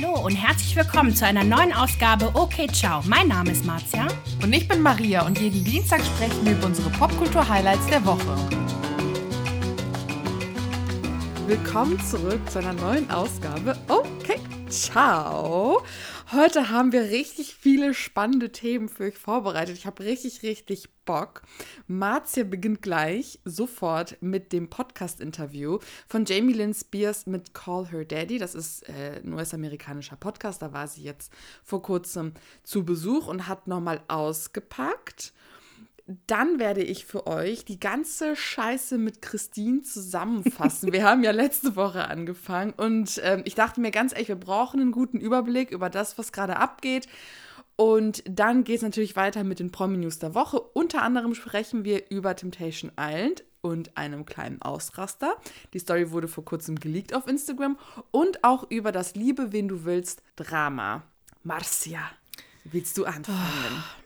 Hallo und herzlich willkommen zu einer neuen Ausgabe Okay Ciao. Mein Name ist Marzia. Und ich bin Maria und jeden Dienstag sprechen wir über unsere Popkultur-Highlights der Woche. Willkommen zurück zu einer neuen Ausgabe Okay Ciao. Heute haben wir richtig viele spannende Themen für euch vorbereitet. Ich habe richtig, richtig Bock. Marzia beginnt gleich sofort mit dem Podcast-Interview von Jamie Lynn Spears mit Call Her Daddy. Das ist äh, ein US-amerikanischer Podcast. Da war sie jetzt vor kurzem zu Besuch und hat nochmal ausgepackt dann werde ich für euch die ganze Scheiße mit Christine zusammenfassen. wir haben ja letzte Woche angefangen und ähm, ich dachte mir ganz ehrlich, wir brauchen einen guten Überblick über das, was gerade abgeht. Und dann geht es natürlich weiter mit den Promi-News der Woche. Unter anderem sprechen wir über Temptation Island und einem kleinen Ausraster. Die Story wurde vor kurzem geleakt auf Instagram. Und auch über das Liebe, wen du willst, Drama. Marcia, willst du anfangen? Oh.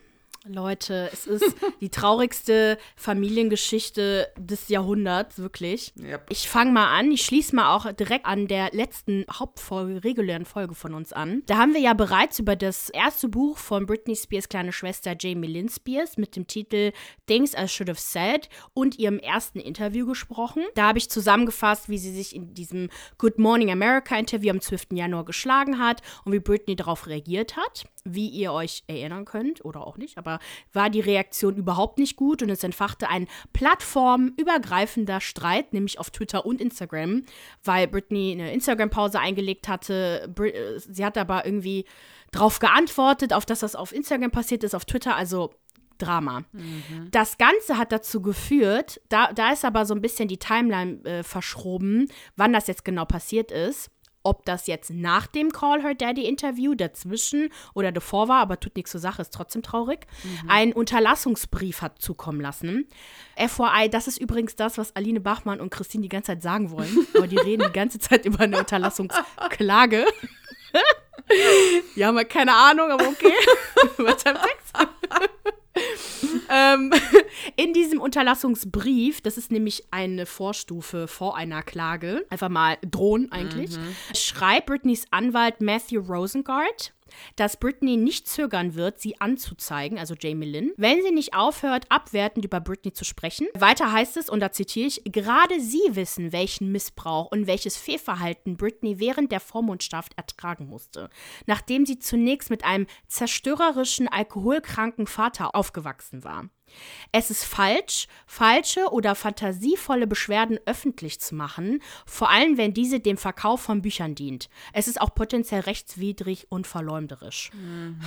Leute, es ist die traurigste Familiengeschichte des Jahrhunderts, wirklich. Yep. Ich fange mal an, ich schließe mal auch direkt an der letzten Hauptfolge, regulären Folge von uns an. Da haben wir ja bereits über das erste Buch von Britney Spears kleine Schwester Jamie Lynn Spears mit dem Titel Things I Should Have Said und ihrem ersten Interview gesprochen. Da habe ich zusammengefasst, wie sie sich in diesem Good Morning America Interview am 12. Januar geschlagen hat und wie Britney darauf reagiert hat wie ihr euch erinnern könnt oder auch nicht, aber war die Reaktion überhaupt nicht gut und es entfachte ein plattformübergreifender Streit, nämlich auf Twitter und Instagram, weil Britney eine Instagram-Pause eingelegt hatte. Äh, sie hat aber irgendwie darauf geantwortet, auf das, was auf Instagram passiert ist, auf Twitter, also Drama. Mhm. Das Ganze hat dazu geführt, da, da ist aber so ein bisschen die Timeline äh, verschoben, wann das jetzt genau passiert ist ob das jetzt nach dem Call Her Daddy Interview dazwischen oder davor war, aber tut nichts zur Sache, ist trotzdem traurig, mhm. einen Unterlassungsbrief hat zukommen lassen. FYI, das ist übrigens das, was Aline Bachmann und Christine die ganze Zeit sagen wollen, aber die reden die ganze Zeit über eine Unterlassungsklage. die haben halt keine Ahnung, aber okay. Seinem Text ähm, in diesem Unterlassungsbrief, das ist nämlich eine Vorstufe vor einer Klage, einfach mal drohen eigentlich, mhm. schreibt Britneys Anwalt Matthew Rosengart dass Britney nicht zögern wird, sie anzuzeigen, also Jamie Lynn, wenn sie nicht aufhört, abwertend über Britney zu sprechen. Weiter heißt es, und da zitiere ich, gerade sie wissen, welchen Missbrauch und welches Fehlverhalten Britney während der Vormundschaft ertragen musste, nachdem sie zunächst mit einem zerstörerischen, alkoholkranken Vater aufgewachsen war. Es ist falsch, falsche oder fantasievolle Beschwerden öffentlich zu machen, vor allem wenn diese dem Verkauf von Büchern dient. Es ist auch potenziell rechtswidrig und verleumderisch. Mhm.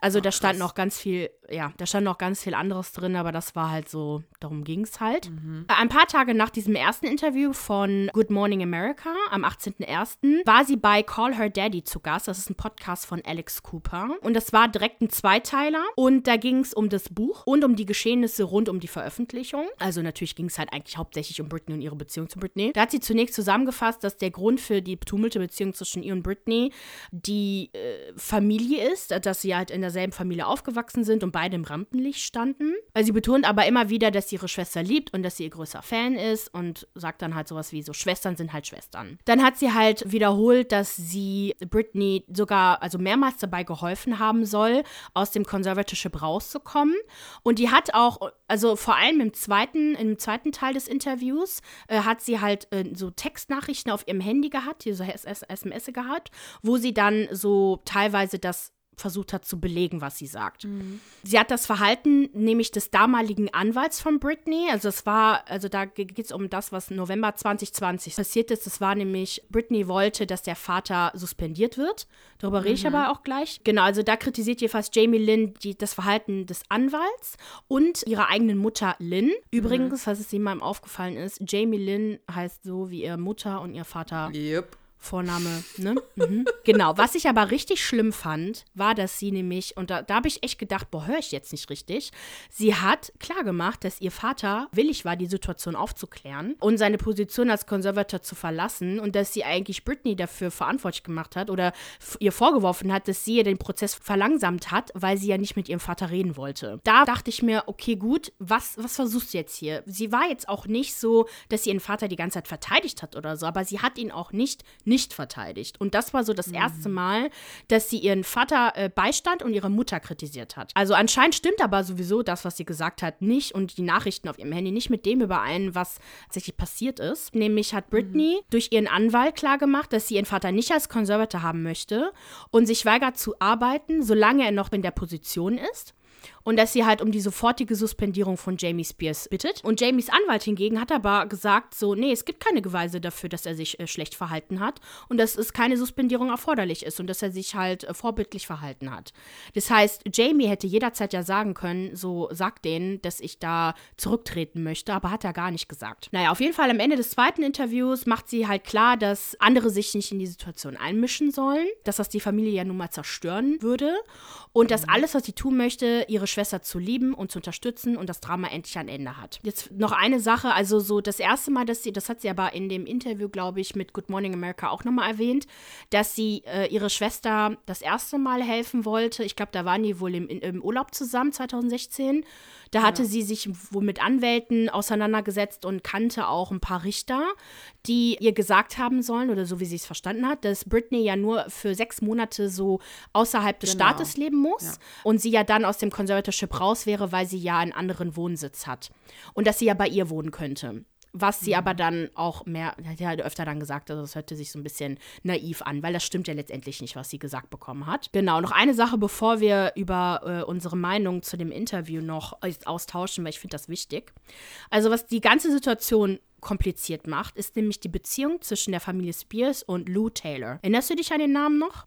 Also Ach, da stand noch ganz viel, ja, da stand noch ganz viel anderes drin, aber das war halt so, darum ging es halt. Mhm. Ein paar Tage nach diesem ersten Interview von Good Morning America am 18.01. war sie bei Call Her Daddy zu Gast. Das ist ein Podcast von Alex Cooper. Und das war direkt ein Zweiteiler. Und da ging es um das Buch und um die Geschehnisse rund um die Veröffentlichung. Also natürlich ging es halt eigentlich hauptsächlich um Britney und ihre Beziehung zu Britney. Da hat sie zunächst zusammengefasst, dass der Grund für die tummelte Beziehung zwischen ihr und Britney die äh, Familie ist, dass sie halt in der derselben Familie aufgewachsen sind und beide im Rampenlicht standen. Sie betont aber immer wieder, dass sie ihre Schwester liebt und dass sie ihr größter Fan ist und sagt dann halt sowas wie so, Schwestern sind halt Schwestern. Dann hat sie halt wiederholt, dass sie Britney sogar, also mehrmals dabei geholfen haben soll, aus dem Conservatorship rauszukommen. Und die hat auch, also vor allem im zweiten, im zweiten Teil des Interviews, äh, hat sie halt äh, so Textnachrichten auf ihrem Handy gehabt, so SMS gehabt, wo sie dann so teilweise das versucht hat zu belegen, was sie sagt. Mhm. Sie hat das Verhalten nämlich des damaligen Anwalts von Britney, also es war, also da geht es um das, was November 2020 passiert ist. Das war nämlich, Britney wollte, dass der Vater suspendiert wird. Darüber mhm. rede ich mhm. aber auch gleich. Genau, also da kritisiert jedenfalls Jamie Lynn die, das Verhalten des Anwalts und ihrer eigenen Mutter Lynn. Übrigens, mhm. falls es jemandem aufgefallen ist, Jamie Lynn heißt so wie ihre Mutter und ihr Vater. Yep. Vorname, ne? Mhm. Genau. Was ich aber richtig schlimm fand, war, dass sie nämlich, und da, da habe ich echt gedacht, boah, höre ich jetzt nicht richtig. Sie hat klargemacht, dass ihr Vater willig war, die Situation aufzuklären und seine Position als Konservator zu verlassen und dass sie eigentlich Britney dafür verantwortlich gemacht hat oder ihr vorgeworfen hat, dass sie ja den Prozess verlangsamt hat, weil sie ja nicht mit ihrem Vater reden wollte. Da dachte ich mir, okay, gut, was, was versuchst du jetzt hier? Sie war jetzt auch nicht so, dass sie ihren Vater die ganze Zeit verteidigt hat oder so, aber sie hat ihn auch nicht nicht verteidigt. Und das war so das erste Mal, dass sie ihren Vater äh, beistand und ihre Mutter kritisiert hat. Also anscheinend stimmt aber sowieso das, was sie gesagt hat, nicht und die Nachrichten auf ihrem Handy nicht mit dem überein, was tatsächlich passiert ist. Nämlich hat Britney durch ihren Anwalt klargemacht, dass sie ihren Vater nicht als Conservator haben möchte und sich weigert zu arbeiten, solange er noch in der Position ist und dass sie halt um die sofortige Suspendierung von Jamie Spears bittet. Und Jamies Anwalt hingegen hat aber gesagt, so, nee, es gibt keine Beweise dafür, dass er sich äh, schlecht verhalten hat und dass es keine Suspendierung erforderlich ist und dass er sich halt äh, vorbildlich verhalten hat. Das heißt, Jamie hätte jederzeit ja sagen können, so, sag denen, dass ich da zurücktreten möchte, aber hat er gar nicht gesagt. Naja, auf jeden Fall am Ende des zweiten Interviews macht sie halt klar, dass andere sich nicht in die Situation einmischen sollen, dass das die Familie ja nun mal zerstören würde und dass alles, was sie tun möchte, ihre Schwester zu lieben und zu unterstützen und das Drama endlich ein Ende hat. Jetzt noch eine Sache, also so das erste Mal, dass sie, das hat sie aber in dem Interview, glaube ich, mit Good Morning America auch nochmal erwähnt, dass sie äh, ihre Schwester das erste Mal helfen wollte. Ich glaube, da waren die wohl im, im Urlaub zusammen 2016. Da hatte sie sich wohl mit Anwälten auseinandergesetzt und kannte auch ein paar Richter, die ihr gesagt haben sollen, oder so wie sie es verstanden hat, dass Britney ja nur für sechs Monate so außerhalb des Genau. Staates leben muss Ja. und sie ja dann aus dem Conservatorship raus wäre, weil sie ja einen anderen Wohnsitz hat. Und dass sie ja bei ihr wohnen könnte. Was sie aber dann auch mehr, hat ja öfter dann gesagt, also das hörte sich so ein bisschen naiv an, weil das stimmt ja letztendlich nicht, was sie gesagt bekommen hat. Genau, noch eine Sache, bevor wir über äh, unsere Meinung zu dem Interview noch austauschen, weil ich finde das wichtig. Also was die ganze Situation kompliziert macht, ist nämlich die Beziehung zwischen der Familie Spears und Lou Taylor. Erinnerst du dich an den Namen noch?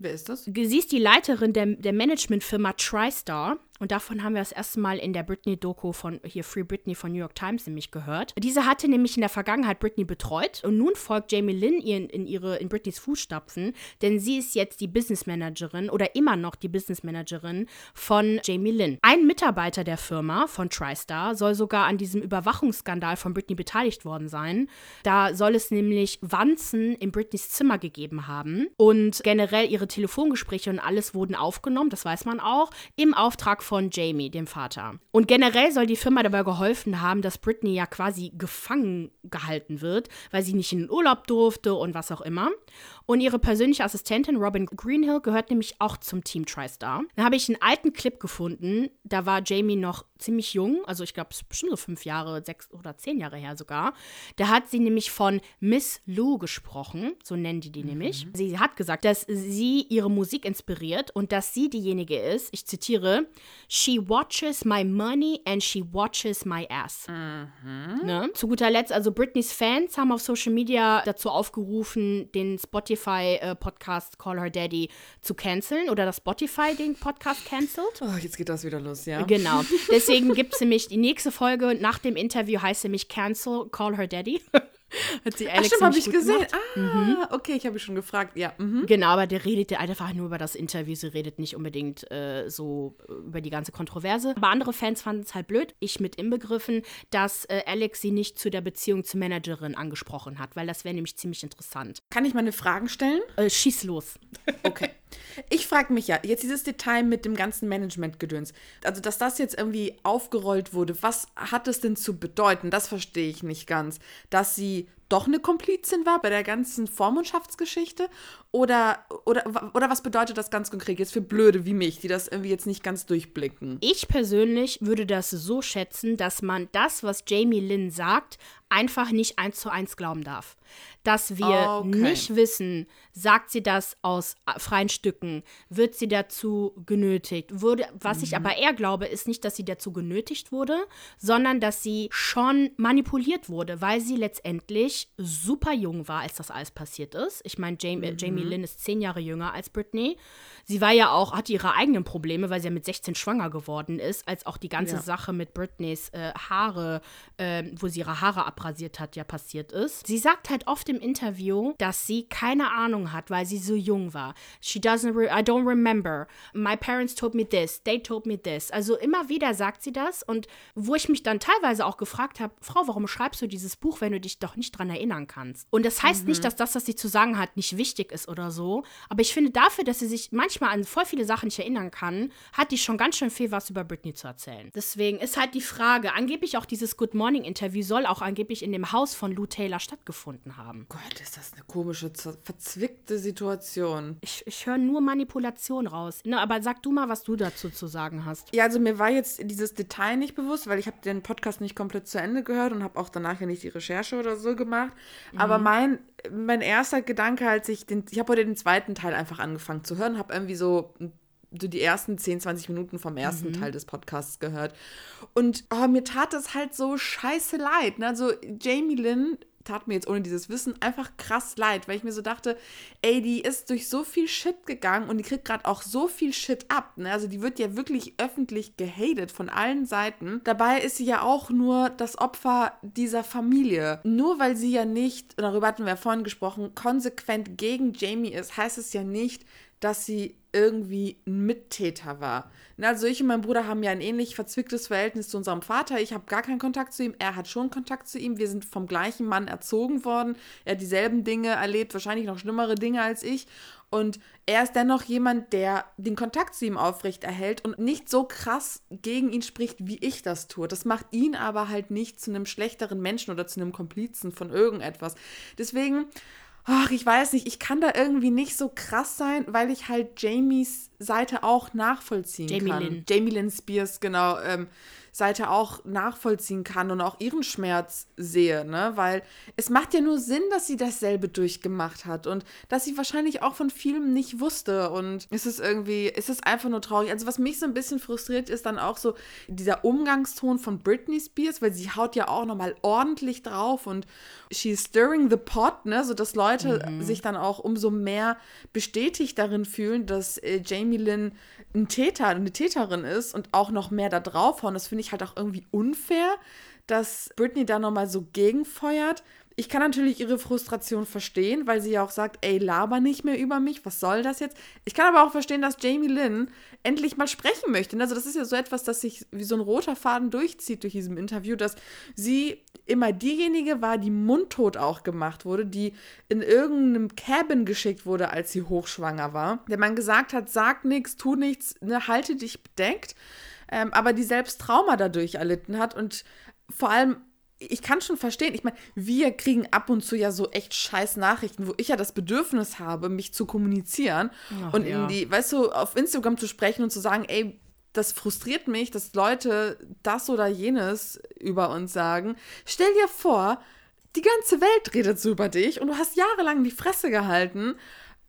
Wer ist das? Sie ist die Leiterin der, der Managementfirma TriStar. Und davon haben wir das erste Mal in der Britney-Doku von hier Free Britney von New York Times nämlich gehört. Diese hatte nämlich in der Vergangenheit Britney betreut und nun folgt Jamie Lynn ihr in, ihre, in Britneys Fußstapfen, denn sie ist jetzt die Business Managerin oder immer noch die Business Managerin von Jamie Lynn. Ein Mitarbeiter der Firma von TriStar soll sogar an diesem Überwachungsskandal von Britney beteiligt worden sein. Da soll es nämlich Wanzen in Britneys Zimmer gegeben haben und generell ihre Telefongespräche und alles wurden aufgenommen, das weiß man auch, im Auftrag von Jamie, dem Vater. Und generell soll die Firma dabei geholfen haben, dass Britney ja quasi gefangen gehalten wird, weil sie nicht in den Urlaub durfte und was auch immer. Und ihre persönliche Assistentin Robin Greenhill gehört nämlich auch zum Team TriStar. Da habe ich einen alten Clip gefunden, da war Jamie noch ziemlich jung, also ich glaube, es ist bestimmt so fünf Jahre, sechs oder zehn Jahre her sogar. Da hat sie nämlich von Miss Lou gesprochen, so nennen die die nämlich. Sie hat gesagt, dass sie ihre Musik inspiriert und dass sie diejenige ist, ich zitiere, She watches my money and she watches my ass. Ne? Zu guter Letzt, also Britneys Fans haben auf Social Media dazu aufgerufen, den Spotify-Podcast Call Her Daddy zu canceln oder dass Spotify den Podcast cancelt. Oh, jetzt geht das wieder los, ja? Genau. Deswegen gibt es nämlich die nächste Folge nach dem Interview heißt nämlich Cancel Call Her Daddy. Hat sie Ach, Alex stimmt, habe ich gesehen. gemacht. Ah, okay, ich habe mich schon gefragt. Ja, mhm. Genau, aber der redet einfach nur über das Interview. Sie redet nicht unbedingt äh, so über die ganze Kontroverse. Aber andere Fans fanden es halt blöd, ich mit inbegriffen, dass äh, Alex sie nicht zu der Beziehung zur Managerin angesprochen hat, weil das wäre nämlich ziemlich interessant. Kann ich meine Fragen stellen? Äh, schieß los. Okay. Ich frage mich ja, jetzt dieses Detail mit dem ganzen Management-Gedöns. Also, dass das jetzt irgendwie aufgerollt wurde, was hat es denn zu bedeuten? Das verstehe ich nicht ganz. Dass sie doch eine Komplizin war bei der ganzen Vormundschaftsgeschichte? Oder, oder, oder was bedeutet das ganz konkret jetzt für Blöde wie mich, die das irgendwie jetzt nicht ganz durchblicken? Ich persönlich würde das so schätzen, dass man das, was Jamie Lynn sagt, einfach nicht eins zu eins glauben darf. Dass wir Okay. nicht wissen, sagt sie das aus freien Stücken, wird sie dazu genötigt. Wurde, was ich aber eher glaube, ist nicht, dass sie dazu genötigt wurde, sondern dass sie schon manipuliert wurde, weil sie letztendlich super jung war, als das alles passiert ist. Ich meine, Jamie, äh, Jamie Lynn ist zehn Jahre jünger als Britney. Sie war ja auch, hatte ihre eigenen Probleme, weil sie ja mit 16 schwanger geworden ist, als auch die ganze Ja. Sache mit Britneys äh, Haare, ähm, wo sie ihre Haare abrasiert hat, ja passiert ist. Sie sagt halt oft im Interview, dass sie keine Ahnung hat, weil sie so jung war. She doesn't, re I don't remember. My parents told me this, they told me this. Also immer wieder sagt sie das und wo ich mich dann teilweise auch gefragt habe, Frau, warum schreibst du dieses Buch, wenn du dich doch nicht dran dran erinnern kannst. Und das heißt mhm. nicht, dass das, was sie zu sagen hat, nicht wichtig ist oder so. Aber ich finde dafür, dass sie sich manchmal an voll viele Sachen nicht erinnern kann, hat die schon ganz schön viel was über Britney zu erzählen. Deswegen ist halt die Frage, angeblich auch dieses Good Morning Interview soll auch angeblich in dem Haus von Lou Taylor stattgefunden haben. Gott, ist das eine komische, verzwickte Situation. Ich, ich höre nur Manipulation raus. Ne, aber sag du mal, was du dazu zu sagen hast. Ja, also mir war jetzt dieses Detail nicht bewusst, weil ich habe den Podcast nicht komplett zu Ende gehört und habe auch danach ja nicht die Recherche oder so gemacht. Mhm. Aber mein, mein erster Gedanke, als ich den, ich habe heute den zweiten Teil einfach angefangen zu hören, habe irgendwie so so die ersten 10, 20 Minuten vom ersten mhm. Teil des Podcasts gehört. Und oh, mir tat das halt so scheiße leid. Ne? Also Jamie Lynn tat mir jetzt ohne dieses Wissen einfach krass leid, weil ich mir so dachte, ey, die ist durch so viel Shit gegangen und die kriegt gerade auch so viel Shit ab. Ne? Also die wird ja wirklich öffentlich gehatet von allen Seiten. Dabei ist sie ja auch nur das Opfer dieser Familie. Nur weil sie ja nicht, darüber hatten wir ja vorhin gesprochen, konsequent gegen Jamie ist, heißt es ja nicht, dass sie irgendwie ein Mittäter war. Also ich und mein Bruder haben ja ein ähnlich verzwicktes Verhältnis zu unserem Vater. Ich habe gar keinen Kontakt zu ihm, er hat schon Kontakt zu ihm. Wir sind vom gleichen Mann erzogen worden. Er hat dieselben Dinge erlebt, wahrscheinlich noch schlimmere Dinge als ich. Und er ist dennoch jemand, der den Kontakt zu ihm aufrecht erhält und nicht so krass gegen ihn spricht, wie ich das tue. Das macht ihn aber halt nicht zu einem schlechteren Menschen oder zu einem Komplizen von irgendetwas. Deswegen ach, ich weiß nicht, ich kann da irgendwie nicht so krass sein, weil ich halt Jamies Seite auch nachvollziehen Jamie kann. Lynn. Jamie Lynn Spears, genau. Ähm, Seite auch nachvollziehen kann und auch ihren Schmerz sehe, ne? Weil es macht ja nur Sinn, dass sie dasselbe durchgemacht hat und dass sie wahrscheinlich auch von vielem nicht wusste und es ist irgendwie, es ist einfach nur traurig. Also was mich so ein bisschen frustriert ist dann auch so dieser Umgangston von Britney Spears, weil sie haut ja auch nochmal ordentlich drauf und she's stirring the pot, ne? So dass Leute mhm. sich dann auch umso mehr bestätigt darin fühlen, dass äh, Jamie Lynn ein Täter, eine Täterin ist und auch noch mehr da draufhauen. Das finde ich halt auch irgendwie unfair, dass Britney da nochmal so gegenfeuert. Ich kann natürlich ihre Frustration verstehen, weil sie ja auch sagt, ey, laber nicht mehr über mich, was soll das jetzt? Ich kann aber auch verstehen, dass Jamie Lynn endlich mal sprechen möchte. Also das ist ja so etwas, das sich wie so ein roter Faden durchzieht durch diesem Interview, dass sie immer diejenige war, die mundtot auch gemacht wurde, die in irgendeinem Cabin geschickt wurde, als sie hochschwanger war. Der man gesagt hat, sag nichts, tu nichts, ne, halte dich bedeckt. Ähm, aber die selbst Trauma dadurch erlitten hat und vor allem ich kann schon verstehen, ich meine, wir kriegen ab und zu ja so echt scheiß Nachrichten, wo ich ja das Bedürfnis habe, mich zu kommunizieren Ach, und ja. in die, weißt du, auf Instagram zu sprechen und zu sagen, ey, das frustriert mich, dass Leute das oder jenes über uns sagen. Stell dir vor, die ganze Welt redet so über dich und du hast jahrelang die Fresse gehalten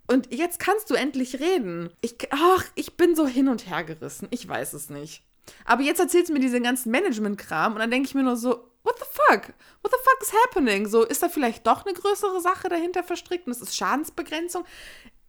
und jetzt kannst du endlich reden. Ich, ach, ich bin so hin und her gerissen. Ich weiß es nicht. Aber jetzt erzählst du mir diesen ganzen Management-Kram und dann denke ich mir nur so, what the fuck? What the fuck is happening? So, ist da vielleicht doch eine größere Sache dahinter verstrickt und es ist Schadensbegrenzung?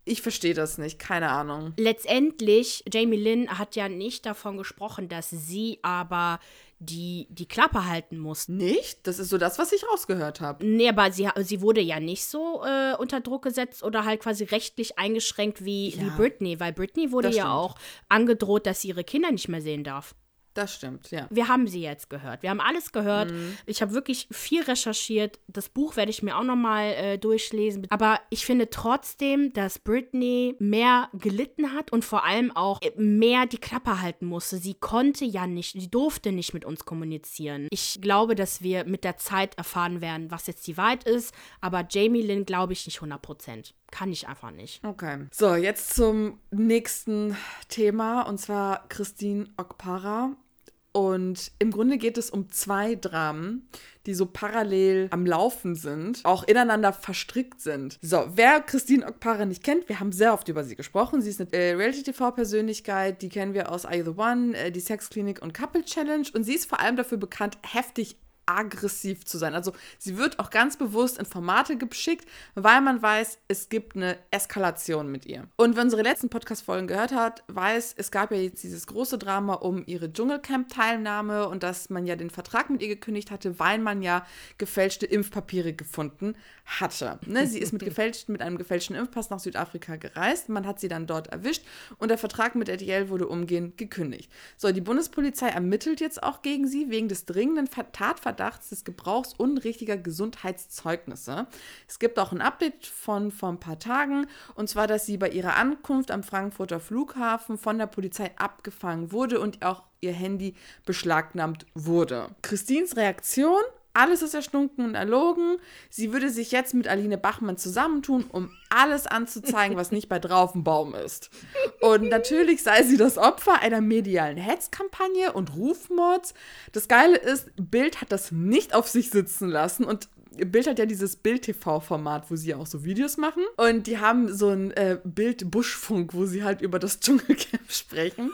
Ich verstehe das nicht, keine Ahnung. Letztendlich, Jamie Lynn hat ja nicht davon gesprochen, dass sie aber die, die Klappe halten muss. Nicht? Das ist so das, was ich rausgehört habe. Nee, aber sie, sie wurde ja nicht so äh, unter Druck gesetzt oder halt quasi rechtlich eingeschränkt wie, ja. wie Britney, weil Britney wurde ja auch angedroht, dass sie ihre Kinder nicht mehr sehen darf. Das stimmt, ja. Wir haben sie jetzt gehört. Wir haben alles gehört. Mhm. Ich habe wirklich viel recherchiert. Das Buch werde ich mir auch nochmal äh, durchlesen. Aber ich finde trotzdem, dass Britney mehr gelitten hat und vor allem auch mehr die Klappe halten musste. Sie konnte ja nicht, sie durfte nicht mit uns kommunizieren. Ich glaube, dass wir mit der Zeit erfahren werden, was jetzt die Wahrheit ist. Aber Jamie Lynn glaube ich nicht 100 Prozent. Kann ich einfach nicht. Okay. So, jetzt zum nächsten Thema und zwar Christine Okpara. Und im Grunde geht es um zwei Dramen, die so parallel am Laufen sind, auch ineinander verstrickt sind. So, wer Christine Okpara nicht kennt, wir haben sehr oft über sie gesprochen. Sie ist eine äh, Reality-TV-Persönlichkeit, die kennen wir aus I The One, äh, die Sexklinik und Couple Challenge. Und sie ist vor allem dafür bekannt, heftig aggressiv zu sein. Also sie wird auch ganz bewusst in Formate geschickt, weil man weiß, es gibt eine Eskalation mit ihr. Und wer unsere letzten Podcast-Folgen gehört hat, weiß, es gab ja jetzt dieses große Drama um ihre Dschungelcamp-Teilnahme und dass man ja den Vertrag mit ihr gekündigt hatte, weil man ja gefälschte Impfpapiere gefunden hatte. Ne? Sie ist mit, gefälschten, mit einem gefälschten Impfpass nach Südafrika gereist. Man hat sie dann dort erwischt und der Vertrag mit RTL wurde umgehend gekündigt. So, die Bundespolizei ermittelt jetzt auch gegen sie wegen des dringenden Tatverdachts Verdachts des Gebrauchs unrichtiger Gesundheitszeugnisse. Es gibt auch ein Update von vor ein paar Tagen, und zwar, dass sie bei ihrer Ankunft am Frankfurter Flughafen von der Polizei abgefangen wurde und auch ihr Handy beschlagnahmt wurde. Christines Reaktion alles ist erstunken und erlogen. Sie würde sich jetzt mit Aline Bachmann zusammentun, um alles anzuzeigen, was nicht bei Draufenbaum ist. Und natürlich sei sie das Opfer einer medialen Hetzkampagne und Rufmords. Das Geile ist, Bild hat das nicht auf sich sitzen lassen und Bild hat ja dieses Bild-TV-Format, wo sie ja auch so Videos machen. Und die haben so ein äh, Bild-Buschfunk, wo sie halt über das Dschungelcamp sprechen.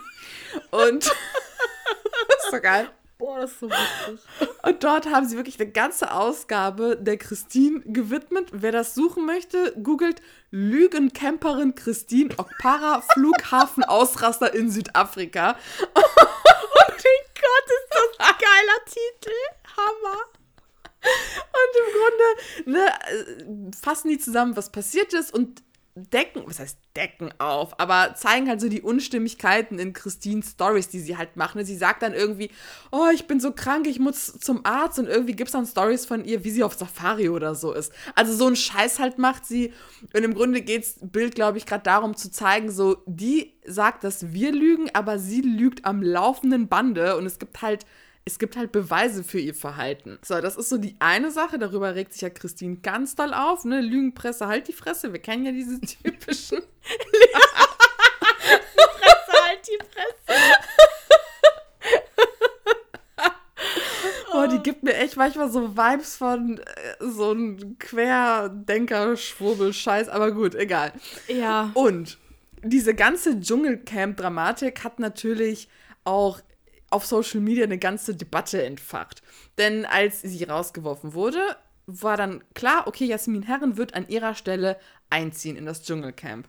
Und das ist so geil. Boah, das ist so witzig. Und dort haben sie wirklich eine ganze Ausgabe der Christine gewidmet. Wer das suchen möchte, googelt Lügencamperin Christine Okpara Flughafen Ausraster in Südafrika. Oh mein Gott, ist das ein geiler Titel. Hammer. Und im Grunde ne, fassen die zusammen, was passiert ist und decken, was heißt decken auf, aber zeigen halt so die Unstimmigkeiten in Christines Stories, die sie halt machen. Sie sagt dann irgendwie, oh, ich bin so krank, ich muss zum Arzt und irgendwie gibt es dann Stories von ihr, wie sie auf Safari oder so ist. Also so ein Scheiß halt macht sie und im Grunde geht es Bild, glaube ich, gerade darum zu zeigen, so, die sagt, dass wir lügen, aber sie lügt am laufenden Bande und es gibt halt es gibt halt Beweise für ihr Verhalten. So, das ist so die eine Sache. Darüber regt sich ja Christine ganz doll auf. Ne? Lügenpresse, halt die Fresse. Wir kennen ja diese typischen. Fresse, halt die Fresse. Boah, die gibt mir echt manchmal so Vibes von äh, so einem Querdenker-Schwurbel-Scheiß, aber gut, egal. Ja. Und diese ganze Dschungelcamp-Dramatik hat natürlich auch auf Social Media eine ganze Debatte entfacht. Denn als sie rausgeworfen wurde, war dann klar, okay, Jasmin Herren wird an ihrer Stelle einziehen in das Dschungelcamp.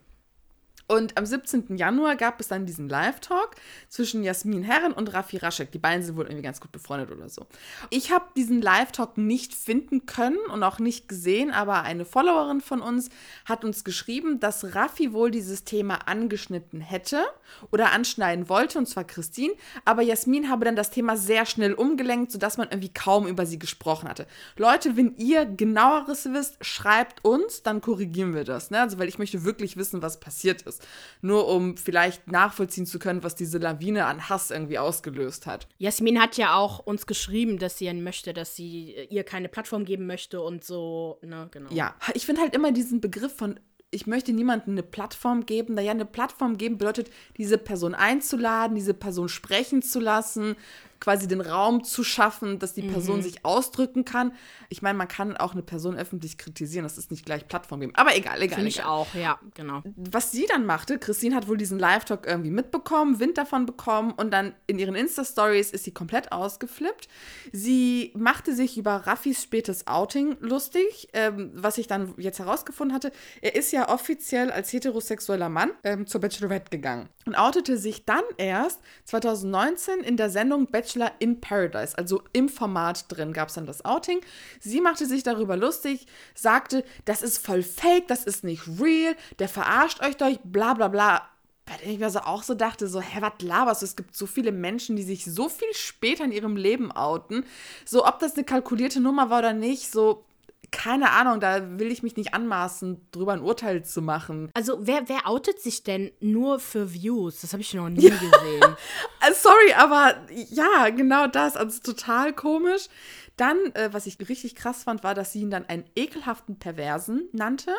Und am 17. Januar gab es dann diesen Live-Talk zwischen Jasmin Herren und Raffi Raschek. Die beiden sind wohl irgendwie ganz gut befreundet oder so. Ich habe diesen Live-Talk nicht finden können und auch nicht gesehen, aber eine Followerin von uns hat uns geschrieben, dass Raffi wohl dieses Thema angeschnitten hätte oder anschneiden wollte, und zwar Christine. Aber Jasmin habe dann das Thema sehr schnell umgelenkt, sodass man irgendwie kaum über sie gesprochen hatte. Leute, wenn ihr genaueres wisst, schreibt uns, dann korrigieren wir das. Ne? Also, weil ich möchte wirklich wissen, was passiert ist. Nur um vielleicht nachvollziehen zu können, was diese Lawine an Hass irgendwie ausgelöst hat. Jasmin hat ja auch uns geschrieben, dass sie möchte, dass sie ihr keine Plattform geben möchte und so, ne, genau. Ja, ich finde halt immer diesen Begriff von ich möchte niemandem eine Plattform geben. Da ja eine Plattform geben bedeutet, diese Person einzuladen, diese Person sprechen zu lassen, quasi den Raum zu schaffen, dass die Person Mhm. sich ausdrücken kann. Ich meine, man kann auch eine Person öffentlich kritisieren, das ist nicht gleich Plattform geben. Aber egal, egal. Finde ich egal. auch, ja, genau. Was sie dann machte, Christine hat wohl diesen Live-Talk irgendwie mitbekommen, Wind davon bekommen und dann in ihren Insta-Stories ist sie komplett ausgeflippt. Sie machte sich über Raffis spätes Outing lustig, ähm, was ich dann jetzt herausgefunden hatte. Er ist ja offiziell als heterosexueller Mann ähm, zur Bachelorette gegangen und outete sich dann erst 2019 in der Sendung Bachelor in Paradise, also im Format drin gab es dann das Outing. Sie machte sich darüber lustig, sagte, das ist voll fake, das ist nicht real, der verarscht euch doch, bla bla bla. Bei dem ich mir so auch so dachte, so, hä, was laberst du? Es gibt so viele Menschen, die sich so viel später in ihrem Leben outen. So, ob das eine kalkulierte Nummer war oder nicht, so, keine Ahnung, da will ich mich nicht anmaßen, drüber ein Urteil zu machen. Also, wer, wer outet sich denn nur für Views? Das habe ich noch nie gesehen. Äh, Sorry, aber ja, genau das. Also total komisch. Dann, äh, was ich richtig krass fand, war, dass sie ihn dann einen ekelhaften Perversen nannte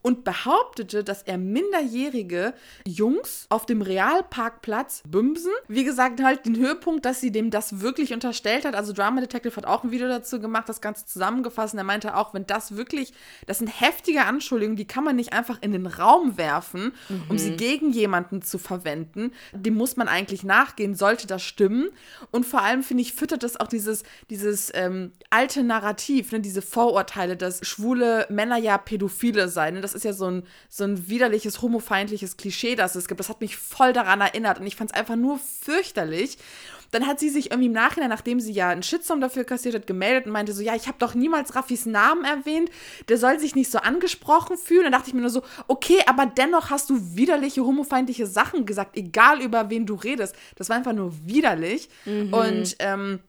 und behauptete, dass er minderjährige Jungs auf dem Realparkplatz bümsen. Wie gesagt, halt den Höhepunkt, dass sie dem das wirklich unterstellt hat. Also Drama Detective hat auch ein Video dazu gemacht, das Ganze zusammengefasst. Und er meinte auch, wenn das wirklich, das sind heftige Anschuldigungen, die kann man nicht einfach in den Raum werfen, um sie gegen jemanden zu verwenden. Dem muss man eigentlich nachgehen, sollte das stimmen. Und vor allem, finde ich, füttert das auch dieses, dieses ähm, alte Narrativ, ne, diese Vorurteile, dass schwule Männer ja Pädophile seien. Ne? Das ist ja so ein, so ein widerliches, homofeindliches Klischee, das es gibt. Das hat mich voll daran erinnert und ich fand es einfach nur fürchterlich. Dann hat sie sich irgendwie im Nachhinein, nachdem sie ja einen Shitstorm dafür kassiert hat, gemeldet und meinte so, ja, ich habe doch niemals Raffis Namen erwähnt, der soll sich nicht so angesprochen fühlen. Dann dachte ich mir nur so, okay, aber dennoch hast du widerliche, homofeindliche Sachen gesagt, egal über wen du redest. Das war einfach nur widerlich. Und ähm,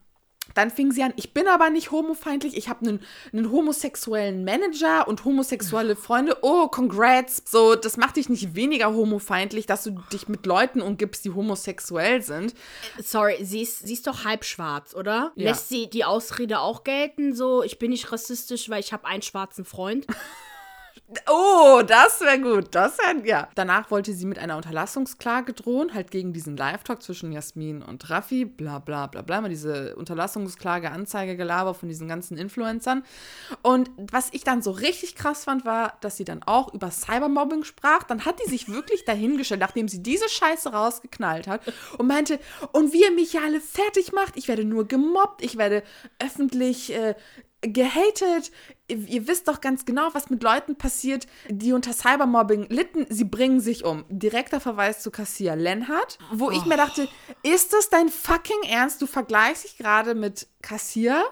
Dann fing sie an, ich bin aber nicht homofeindlich, ich habe einen, einen homosexuellen Manager und homosexuelle Freunde. Oh, congrats. So, das macht dich nicht weniger homofeindlich, dass du dich mit Leuten umgibst, die homosexuell sind. Sorry, sie ist, sie ist doch halb schwarz, oder? Ja. Lässt sie die Ausrede auch gelten, so, ich bin nicht rassistisch, weil ich habe einen schwarzen Freund? Oh, das wäre gut. Das wäre, ja. Danach wollte sie mit einer Unterlassungsklage drohen, halt gegen diesen Live-Talk zwischen Jasmin und Raffi, bla bla bla bla, mal diese Unterlassungsklage, Anzeigegelaber von diesen ganzen Influencern. Und was ich dann so richtig krass fand, war, dass sie dann auch über Cybermobbing sprach. Dann hat die sich wirklich dahingestellt, nachdem sie diese Scheiße rausgeknallt hat und meinte, und wie ihr mich ja alle fertig macht, ich werde nur gemobbt, ich werde öffentlich äh, gehatet. Ihr wisst doch ganz genau, was mit Leuten passiert, die unter Cybermobbing litten. Sie bringen sich um. Direkter Verweis zu Cassia Lenhardt, wo ich mir dachte, ist das dein fucking Ernst? Du vergleichst dich gerade mit Cassia?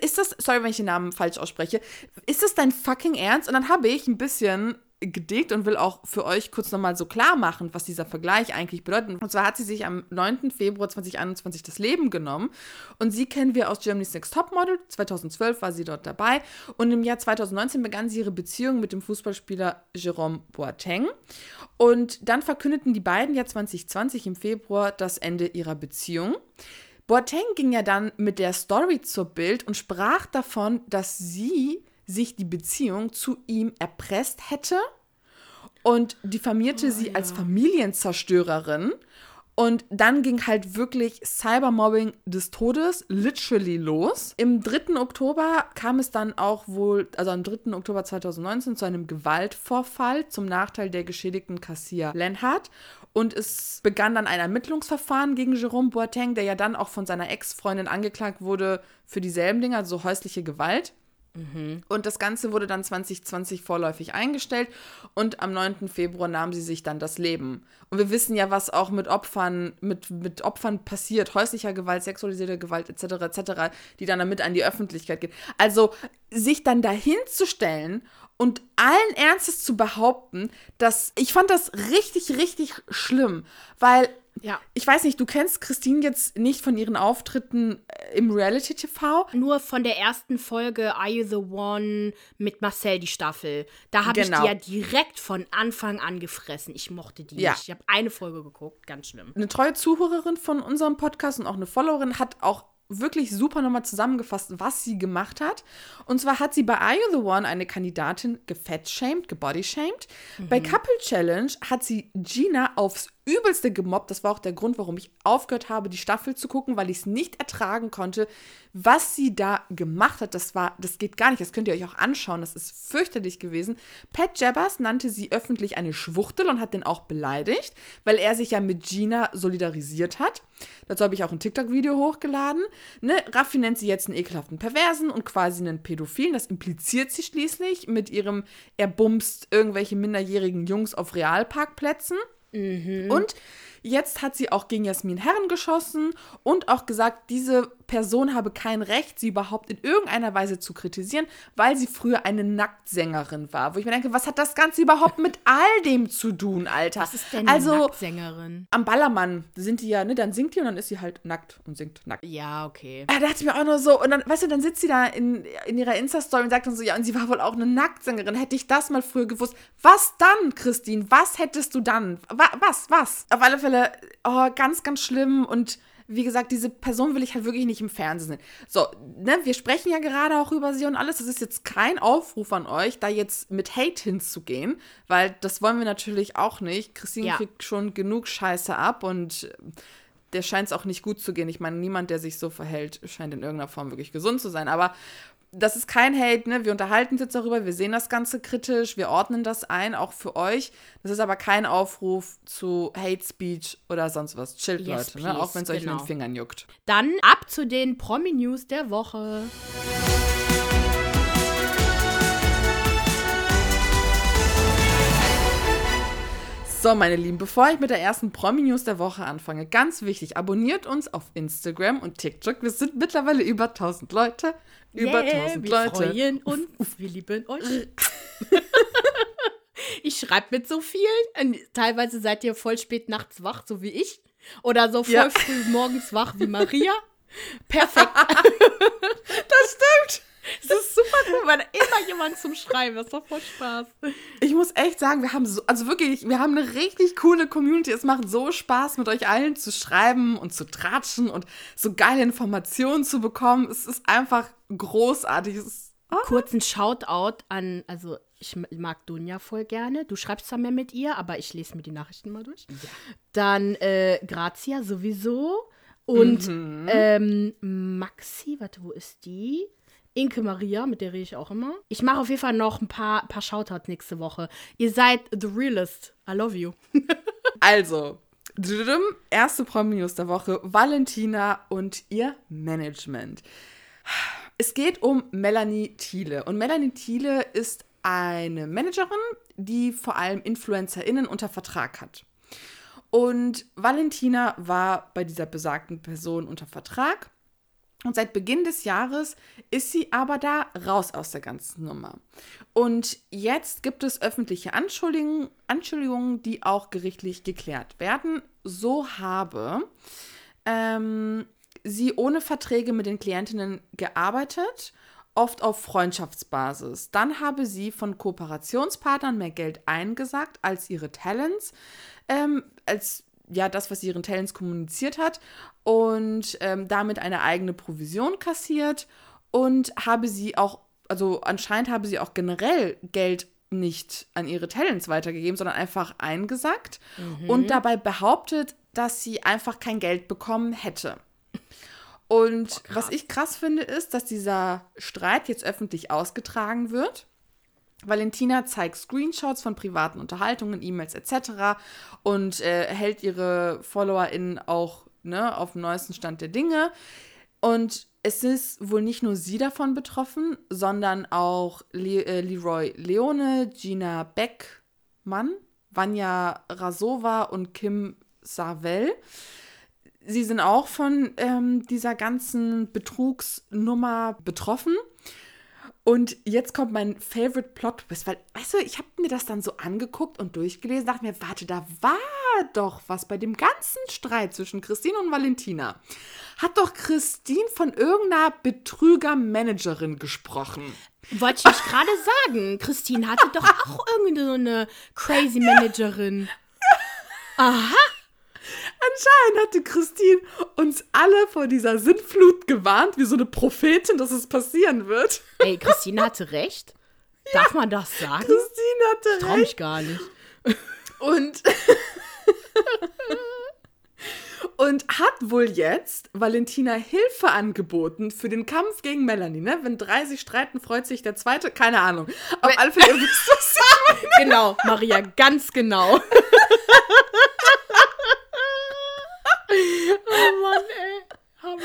Ist das, sorry, wenn ich den Namen falsch ausspreche, ist das dein fucking Ernst? Und dann habe ich ein bisschen gedickt und will auch für euch kurz nochmal so klar machen, was dieser Vergleich eigentlich bedeutet. Und zwar hat sie sich am 9. Februar 2021 das Leben genommen und sie kennen wir aus Germany's Next Topmodel. 2012 war sie dort dabei und im Jahr 2019 begann sie ihre Beziehung mit dem Fußballspieler Jerome Boateng. Und dann verkündeten die beiden ja 2020 im Februar das Ende ihrer Beziehung. Boateng ging ja dann mit der Story zur Bild und sprach davon, dass sie sich die Beziehung zu ihm erpresst hätte und diffamierte sie als Familienzerstörerin. Und dann ging halt wirklich Cybermobbing des Todes literally los. Im 3. Oktober kam es dann auch wohl, also am 3. Oktober 2019, zu einem Gewaltvorfall zum Nachteil der geschädigten Cassia Lenhardt. Und es begann dann ein Ermittlungsverfahren gegen Jerome Boateng, der ja dann auch von seiner Ex-Freundin angeklagt wurde für dieselben Dinge, also häusliche Gewalt. Und das Ganze wurde dann 2020 vorläufig eingestellt und am 9. Februar nahm sie sich dann das Leben. Und wir wissen ja, was auch mit Opfern, mit, mit Opfern passiert, häuslicher Gewalt, sexualisierte Gewalt etc. etc., die dann damit an die Öffentlichkeit geht. Also sich dann dahin zu stellen und allen Ernstes zu behaupten, dass ich fand das richtig, richtig schlimm, weil Ja. ich weiß nicht, du kennst Christine jetzt nicht von ihren Auftritten äh, im Reality-TV. Nur von der ersten Folge Are You the One mit Marcel, die Staffel. Da habe Genau. ich die ja direkt von Anfang an gefressen. Ich mochte die Ja. nicht. Ich habe eine Folge geguckt, ganz schlimm. Eine treue Zuhörerin von unserem Podcast und auch eine Followerin hat auch wirklich super nochmal zusammengefasst, was sie gemacht hat. Und zwar hat sie bei Are You the One eine Kandidatin gefettshamed, gebodyshamed. Bei Couple Challenge hat sie Gina aufs übelste gemobbt. Das war auch der Grund, warum ich aufgehört habe, die Staffel zu gucken, weil ich es nicht ertragen konnte, was sie da gemacht hat. Das war, das geht gar nicht. Das könnt ihr euch auch anschauen. Das ist fürchterlich gewesen. Pat Jabbers nannte sie öffentlich eine Schwuchtel und hat den auch beleidigt, weil er sich ja mit Gina solidarisiert hat. Dazu habe ich auch ein TikTok-Video hochgeladen. Ne? Raffi nennt sie jetzt einen ekelhaften Perversen und quasi einen Pädophilen. Das impliziert sie schließlich mit ihrem, er bumst irgendwelche minderjährigen Jungs auf Realparkplätzen. Und jetzt hat sie auch gegen Jasmin Herren geschossen und auch gesagt, diese Person habe kein Recht, sie überhaupt in irgendeiner Weise zu kritisieren, weil sie früher eine Nacktsängerin war. Wo ich mir denke, was hat das Ganze überhaupt mit all dem zu tun, Alter? Was ist denn eine also, Nacktsängerin? am Ballermann sind die ja, ne, dann singt die und dann ist sie halt nackt und singt nackt. Ja, okay. Ah, Da dachte ich mir auch nur so, und dann, weißt du, dann sitzt sie da in, in ihrer Insta-Story und sagt dann so, ja, und sie war wohl auch eine Nacktsängerin. Hätte ich das mal früher gewusst. Was dann, Christine? Was hättest du dann? Wa was, was? Auf alle Fälle, oh, ganz, ganz schlimm und wie gesagt, diese Person will ich halt wirklich nicht im Fernsehen sehen. So, ne, wir sprechen ja gerade auch über sie und alles. Das ist jetzt kein Aufruf an euch, da jetzt mit Hate hinzugehen, weil das wollen wir natürlich auch nicht. Christine Ja. kriegt schon genug Scheiße ab und der scheint es auch nicht gut zu gehen. Ich meine, niemand, der sich so verhält, scheint in irgendeiner Form wirklich gesund zu sein. Aber das ist kein Hate, ne? Wir unterhalten uns jetzt darüber, wir sehen das Ganze kritisch, wir ordnen das ein, auch für euch. Das ist aber kein Aufruf zu Hate Speech oder sonst was. Chillt, Yes, Leute, ne? please, Auch wenn es euch in genau. den Fingern juckt. Dann ab zu den Promi-News der Woche. So, meine Lieben, bevor ich mit der ersten Promi-News der Woche anfange, ganz wichtig, abonniert uns auf Instagram und TikTok. Wir sind mittlerweile über 1000 Leute. Über Yeah, 1000 wir Leute. freuen uns, wir lieben euch. ich schreibe mit so vielen. Teilweise seid ihr voll spät nachts wach, so wie ich. Oder so voll Ja. früh morgens wach wie Maria. Perfekt. Das stimmt. Das ist super cool, weil immer jemand zum Schreiben. Das macht voll Spaß. Ich muss echt sagen, wir haben so, also wirklich, wir haben eine richtig coole Community. Es macht so Spaß, mit euch allen zu schreiben und zu tratschen und so geile Informationen zu bekommen. Es ist einfach großartig. Es ist, oh. Kurzen Shoutout an, also ich mag Dunja voll gerne. Du schreibst zwar mehr mit ihr, aber ich lese mir die Nachrichten mal durch. Dann äh, Grazia sowieso. Und ähm, Maxi, warte, wo ist die? Inke Maria, mit der rede ich auch immer. Ich mache auf jeden Fall noch ein paar, paar Shoutouts nächste Woche. Ihr seid the realest. I love you. Also, erste Promi-News der Woche: Valentina und ihr Management. Es geht um Melanie Thiele. Und Melanie Thiele ist eine Managerin, die vor allem InfluencerInnen unter Vertrag hat. Und Valentina war bei dieser besagten Person unter Vertrag. Und seit Beginn des Jahres ist sie aber da raus aus der ganzen Nummer. Und jetzt gibt es öffentliche Anschuldigungen, Anschuldigungen die auch gerichtlich geklärt werden. So habe ähm, sie ohne Verträge mit den Klientinnen gearbeitet, oft auf Freundschaftsbasis. Dann habe sie von Kooperationspartnern mehr Geld eingesagt als ihre Talents, ähm, als ja das, was sie ihren Talents kommuniziert hat und ähm, damit eine eigene Provision kassiert und habe sie auch, also anscheinend habe sie auch generell Geld nicht an ihre Talents weitergegeben, sondern einfach eingesackt und dabei behauptet, dass sie einfach kein Geld bekommen hätte. Und was ich krass finde, ist, dass dieser Streit jetzt öffentlich ausgetragen wird. Valentina zeigt Screenshots von privaten Unterhaltungen, E-Mails etc. und äh, hält ihre FollowerInnen auch ne, auf dem neuesten Stand der Dinge. Und es ist wohl nicht nur sie davon betroffen, sondern auch Le äh, Leroy Leone, Gina Beckmann, Vanya Rasova und Kim Savell. Sie sind auch von ähm, dieser ganzen Betrugsnummer betroffen. Und jetzt kommt mein Favorite Plot Twist, weil, weißt du, ich habe mir das dann so angeguckt und durchgelesen, dachte mir, warte, da war doch was bei dem ganzen Streit zwischen Christine und Valentina. Hat doch Christine von irgendeiner Betrüger-Managerin gesprochen. Wollte ich gerade sagen. Christine hatte doch auch irgendwie so eine crazy Managerin. Aha. Anscheinend hatte Christine uns alle vor dieser Sintflut gewarnt, wie so eine Prophetin, dass es passieren wird. Ey, Christine hatte recht. Darf man das sagen? Christine hatte Trau recht. mich gar nicht. Und, und hat wohl jetzt Valentina Hilfe angeboten für den Kampf gegen Melanie. Ne? Wenn drei sich streiten, freut sich der zweite. Keine Ahnung. Auf alle Fälle, ihr wisst, was ich meine. Genau, Maria, ganz genau. oh Mann, ey. Hammer.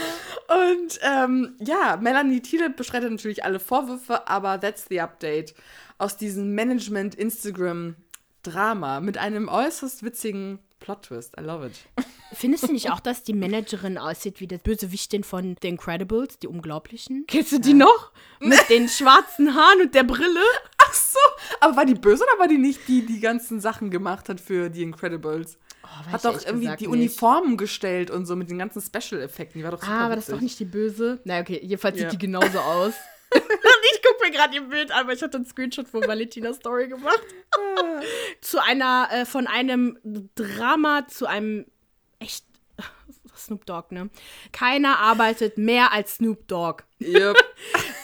Und ähm, ja, Melanie Thiele bestreitet natürlich alle Vorwürfe, aber that's the update aus diesem Management-Instagram-Drama mit einem äußerst witzigen Plot-Twist. I love it. Findest du nicht auch, dass die Managerin aussieht wie das Bösewichtin von The Incredibles, die Unglaublichen? Kennst du die noch? Mit den schwarzen Haaren und der Brille? Ach so, aber war die böse oder war die nicht die, die ganzen Sachen gemacht hat für die Incredibles? Oh, Hat doch irgendwie die nicht. Uniformen gestellt und so mit den ganzen Special-Effekten. Die war doch super Ah, aber das ist doch nicht die böse. Na, okay, jedenfalls Ja. sieht die genauso aus. ich gucke mir gerade ihr Bild an, weil ich hatte einen Screenshot von Valentinas Story gemacht. zu einer, äh, von einem Drama zu einem echt. Snoop Dogg, ne? Keiner arbeitet mehr als Snoop Dogg. Yep.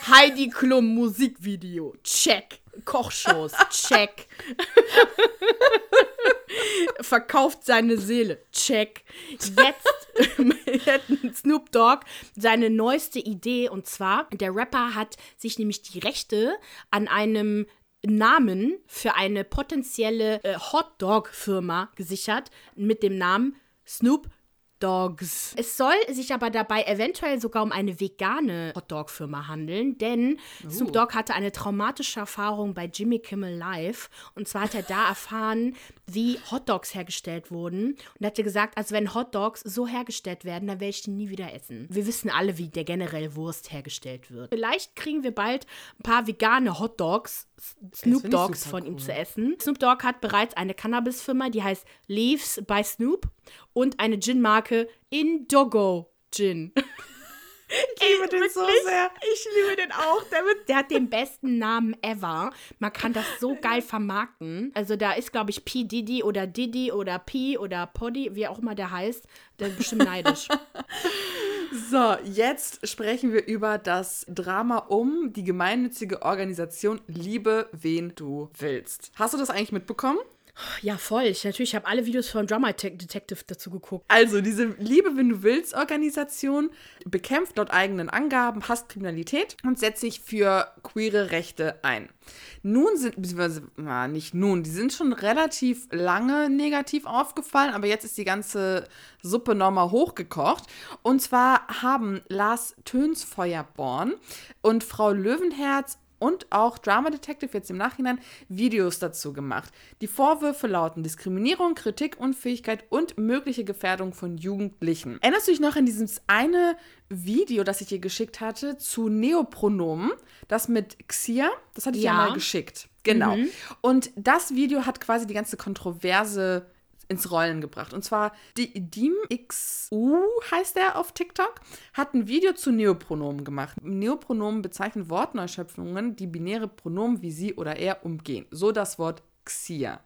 Heidi Klum Musikvideo. Check. Kochshows. Check. Verkauft seine Seele. Check. Jetzt hätten Snoop Dogg seine neueste Idee und zwar, der Rapper hat sich nämlich die Rechte an einem Namen für eine potenzielle äh, Hotdog-Firma gesichert mit dem Namen Snoop Dogs. Es soll sich aber dabei eventuell sogar um eine vegane Hotdog-Firma handeln, denn Snoop Dogg hatte eine traumatische Erfahrung bei Jimmy Kimmel Live. Und zwar hat er da erfahren, wie Hotdogs hergestellt wurden. Und hat er gesagt, also wenn Hotdogs so hergestellt werden, dann werde ich die nie wieder essen. Wir wissen alle, wie der generell Wurst hergestellt wird. Vielleicht kriegen wir bald ein paar vegane Hotdogs, Snoop Dogs von ihm cool. zu essen. Snoop Dogg hat bereits eine Cannabis-Firma, die heißt Leaves by Snoop und eine Gin-Marke Indogo Gin. Ich liebe den Wirklich, so sehr. Ich liebe den auch. Der, der hat den besten Namen ever. Man kann das so geil vermarkten. Also da ist, glaube ich, P. Diddy oder Diddy oder P oder Poddy, wie auch immer der heißt. Der ist bestimmt neidisch. So, jetzt sprechen wir über das Drama um die gemeinnützige Organisation Liebe, wen du willst. Hast du das eigentlich mitbekommen? Ja, voll. Ich, natürlich, ich habe alle Videos von Drama Detective dazu geguckt. Also, diese Liebe, wenn du willst, Organisation bekämpft laut eigenen Angaben Hasskriminalität und setzt sich für queere Rechte ein. Nun sind, beziehungsweise, nicht nun, die sind schon relativ lange negativ aufgefallen, aber jetzt ist die ganze Suppe nochmal hochgekocht. Und zwar haben Lars Tönsfeuerborn und Frau Löwenherz und auch Drama Detective jetzt im Nachhinein Videos dazu gemacht. Die Vorwürfe lauten Diskriminierung, Kritik, Unfähigkeit und mögliche Gefährdung von Jugendlichen. Erinnerst du dich noch an dieses eine Video, das ich dir geschickt hatte, zu Neopronomen, das mit Xia? Das hatte ich ja, Ja. mal geschickt. Genau. Und das Video hat quasi die ganze Kontroverse ins Rollen gebracht. Und zwar die DeemXU heißt er auf TikTok, hat ein Video zu Neopronomen gemacht. Neopronomen bezeichnen Wortneuschöpfungen, die binäre Pronomen wie sie oder er umgehen. So das Wort Xia.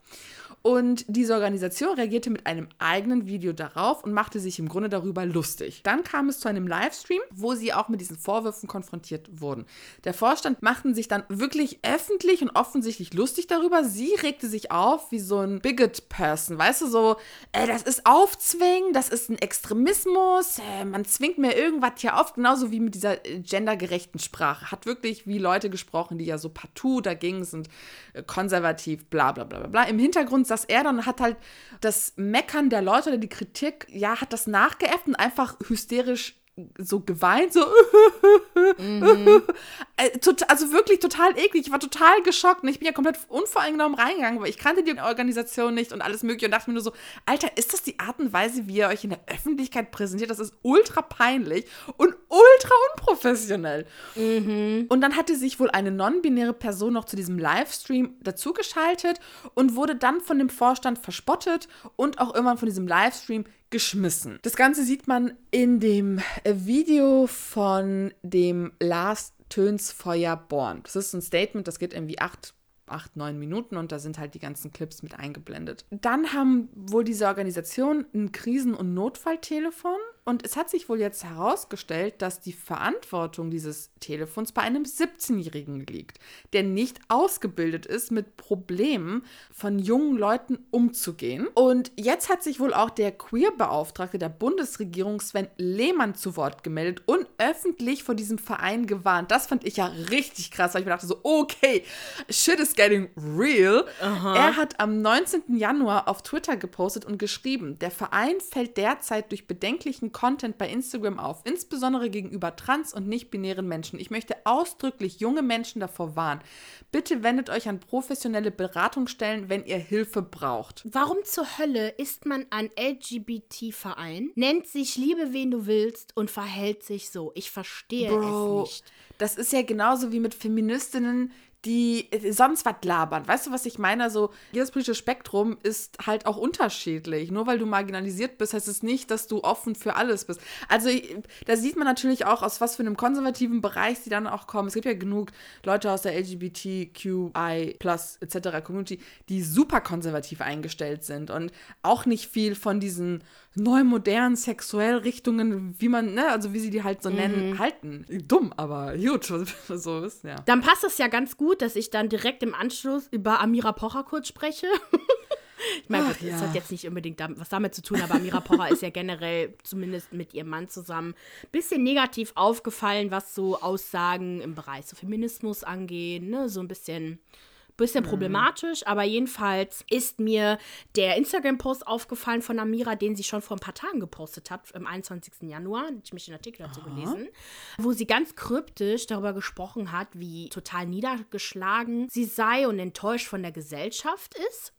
Und diese Organisation reagierte mit einem eigenen Video darauf und machte sich im Grunde darüber lustig. Dann kam es zu einem Livestream, wo sie auch mit diesen Vorwürfen konfrontiert wurden. Der Vorstand machten sich dann wirklich öffentlich und offensichtlich lustig darüber. Sie regte sich auf wie so ein Bigot-Person, weißt du, so, äh, das ist Aufzwingen, das ist ein Extremismus, äh, man zwingt mir irgendwas hier auf, genauso wie mit dieser äh, gendergerechten Sprache. Hat wirklich wie Leute gesprochen, die ja so partout dagegen sind, äh, konservativ, bla bla bla bla bla. Im Hintergrund saß er dann hat halt das Meckern der Leute oder die Kritik, ja, hat das nachgeäfft und einfach hysterisch so geweint, so. Äh, tot- also wirklich total eklig. Ich war total geschockt und ich bin ja komplett unvoreingenommen reingegangen, weil ich kannte die Organisation nicht und alles Mögliche und dachte mir nur so, Alter, ist das die Art und Weise, wie ihr euch in der Öffentlichkeit präsentiert? Das ist ultra peinlich und ultra unprofessionell. Und dann hatte sich wohl eine non-binäre Person noch zu diesem Livestream dazugeschaltet und wurde dann von dem Vorstand verspottet und auch irgendwann von diesem Livestream geschmissen. Das Ganze sieht man in dem Video von dem Lars Tönsfeuer Born. Das ist ein Statement, das geht irgendwie acht acht, neun Minuten und da sind halt die ganzen Clips mit eingeblendet. Dann haben wohl diese Organisation ein Krisen- und Notfalltelefon und es hat sich wohl jetzt herausgestellt, dass die Verantwortung dieses Telefons bei einem 17-Jährigen liegt, der nicht ausgebildet ist, mit Problemen von jungen Leuten umzugehen. Und jetzt hat sich wohl auch der Queer-Beauftragte der Bundesregierung Sven Lehmann zu Wort gemeldet und öffentlich vor diesem Verein gewarnt. Das fand ich ja richtig krass, weil ich mir dachte so, okay, shit is getting real. Er hat am 19. Januar auf Twitter gepostet und geschrieben, der Verein fällt derzeit durch bedenklichen Content bei Instagram auf, insbesondere gegenüber trans- und nicht-binären Menschen. Ich möchte ausdrücklich junge Menschen davor warnen. Bitte wendet euch an professionelle Beratungsstellen, wenn ihr Hilfe braucht. Warum zur Hölle ist man ein LGBT-Verein, nennt sich Liebe, wen du willst und verhält sich so? Ich verstehe Bro, es nicht. das ist ja genauso wie mit Feministinnen, die äh, sonst was labern. Weißt du, was ich meine? Also, jedes politische Spektrum ist halt auch unterschiedlich. Nur weil du marginalisiert bist, heißt es nicht, dass du offen für alles bist. Also, ich- da sieht man natürlich auch, aus was für einem konservativen Bereich sie dann auch kommen. Es gibt ja genug Leute aus der LGBTQI etc. Community, die super konservativ eingestellt sind und auch nicht viel von diesen neu modernen sexuell Richtungen, wie man, ne, also wie sie die halt so nennen, halten. Dumm, aber gut, so ist, ja. Dann passt es ja ganz gut, dass ich dann direkt im Anschluss über Amira Pocher kurz spreche. Ich meine, das ja. hat jetzt nicht unbedingt was damit zu tun, aber Amira Pocher ist ja generell, zumindest mit ihrem Mann zusammen, ein bisschen negativ aufgefallen, was so Aussagen im Bereich so Feminismus angehen, ne? So ein bisschen, bisschen problematisch. Aber jedenfalls ist mir der Instagram-Post aufgefallen von Amira, den sie schon vor ein paar Tagen gepostet hat, am 21. Januar. Ich mich den Artikel dazu gelesen, wo sie ganz kryptisch darüber gesprochen hat, wie total niedergeschlagen sie sei und enttäuscht von der Gesellschaft ist.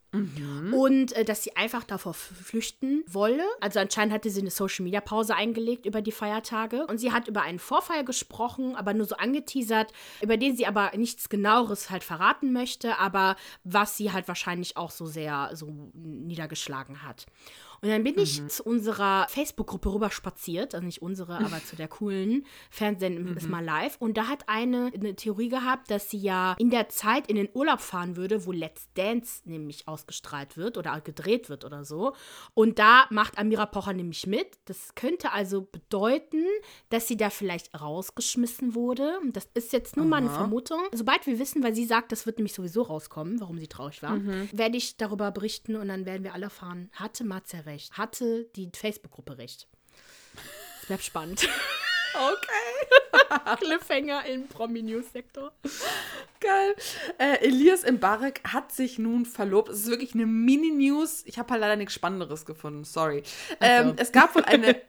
Und äh, dass sie einfach davor flüchten wolle. Also anscheinend hatte sie eine Social-Media-Pause eingelegt über die Feiertage. Und sie hat über einen Vorfall gesprochen, aber nur so angeteasert, über den sie aber nichts genaueres halt verraten möchte, aber was sie halt wahrscheinlich auch so sehr so niedergeschlagen hat. Und dann bin ich zu unserer Facebook-Gruppe rüber spaziert, also nicht unsere, aber zu der coolen Fernsehen ist mal live. Und da hat eine eine Theorie gehabt, dass sie ja in der Zeit in den Urlaub fahren würde, wo Let's Dance nämlich ausgestrahlt wird oder gedreht wird oder so. Und da macht Amira Pocher nämlich mit. Das könnte also bedeuten, dass sie da vielleicht rausgeschmissen wurde. Das ist jetzt nur mal eine Aha. Vermutung. Sobald wir wissen, weil sie sagt, das wird nämlich sowieso rauskommen, warum sie traurig war, werde ich darüber berichten und dann werden wir alle erfahren, hatte Matze recht? Hatte die Facebook-Gruppe recht? Es bleibt spannend. Okay. Cliffhanger im Promi-News-Sektor. Geil. Äh, Elias Mbarek hat sich nun verlobt. Es ist wirklich eine Mini-News. Ich habe halt leider nichts Spannenderes gefunden. Sorry. Ähm, es gab wohl eine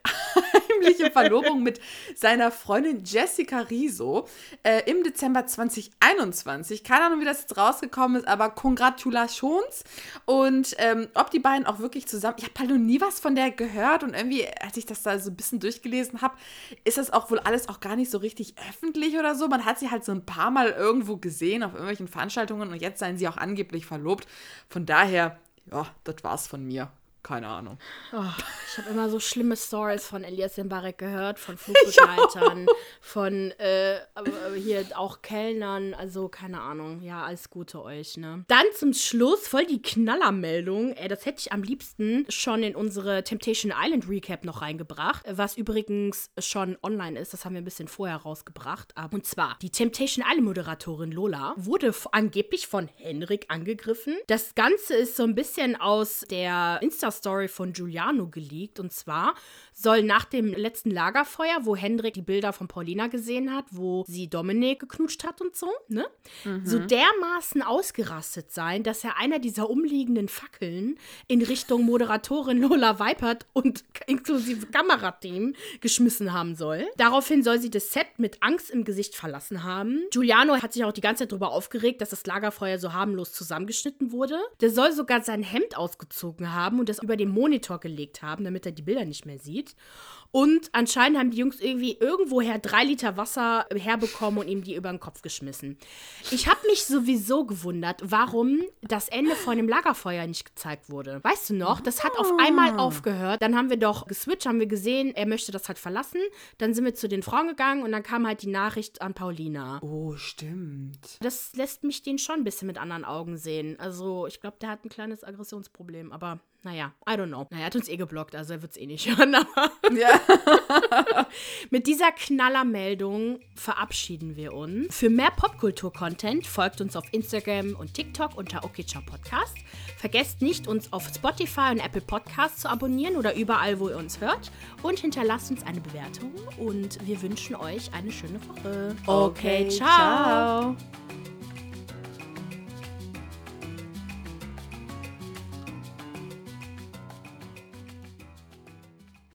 heimliche Verlobung mit seiner Freundin Jessica Riso äh, im Dezember 2021. Keine Ahnung, wie das jetzt rausgekommen ist, aber Congratulations. Und ähm, ob die beiden auch wirklich zusammen. Ich habe halt noch nie was von der gehört und irgendwie, als ich das da so ein bisschen durchgelesen habe, ist das auch wohl alles auch gar nicht so richtig öffentlich oder so. Man hat sie halt so ein paar Mal irgendwo gesehen auf irgendwelchen Veranstaltungen und jetzt seien sie auch angeblich verlobt. Von daher, ja, das war's von mir. Keine Ahnung. Oh, ich habe immer so schlimme Stories von Elias Mbarek gehört, von Flugbegleitern, von äh, hier auch Kellnern, also keine Ahnung. Ja, alles Gute euch, ne? Dann zum Schluss voll die Knallermeldung. Ey, das hätte ich am liebsten schon in unsere Temptation Island Recap noch reingebracht, was übrigens schon online ist. Das haben wir ein bisschen vorher rausgebracht. Und zwar, die Temptation Island Moderatorin Lola wurde angeblich von Henrik angegriffen. Das Ganze ist so ein bisschen aus der Insta-Story von Giuliano geleakt. Und zwar soll nach dem letzten Lagerfeuer, wo Hendrik die Bilder von Paulina gesehen hat, wo sie Dominik geknutscht hat und so, ne? So dermaßen ausgerastet sein, dass er einer dieser umliegenden Fackeln in Richtung Moderatorin Lola Weipert und inklusive Kamerateam geschmissen haben soll. Daraufhin soll sie das Set mit Angst im Gesicht verlassen haben. Giuliano hat sich auch die ganze Zeit darüber aufgeregt, dass das Lagerfeuer so harmlos zusammengeschnitten wurde. Der soll sogar sein Hemd ausgezogen haben und das über den Monitor gelegt haben, damit er die Bilder nicht mehr sieht. Und anscheinend haben die Jungs irgendwie irgendwoher drei Liter Wasser herbekommen und ihm die über den Kopf geschmissen. Ich habe mich sowieso gewundert, warum das Ende von dem Lagerfeuer nicht gezeigt wurde. Weißt du noch? Das hat auf einmal aufgehört. Dann haben wir doch geswitcht, haben wir gesehen, er möchte das halt verlassen. Dann sind wir zu den Frauen gegangen und dann kam halt die Nachricht an Paulina. Oh, stimmt. Das lässt mich den schon ein bisschen mit anderen Augen sehen. Also, ich glaube, der hat ein kleines Aggressionsproblem, aber naja, I don't know. Naja, er hat uns eh geblockt, also er wird es eh nicht hören. Ja. mit dieser Knallermeldung verabschieden wir uns. Für mehr Popkultur-Content folgt uns auf Instagram und TikTok unter OKCHA Podcast. Vergesst nicht, uns auf Spotify und Apple Podcasts zu abonnieren oder überall, wo ihr uns hört. Und hinterlasst uns eine Bewertung. Und wir wünschen euch eine schöne Woche. Okay, ciao. ciao.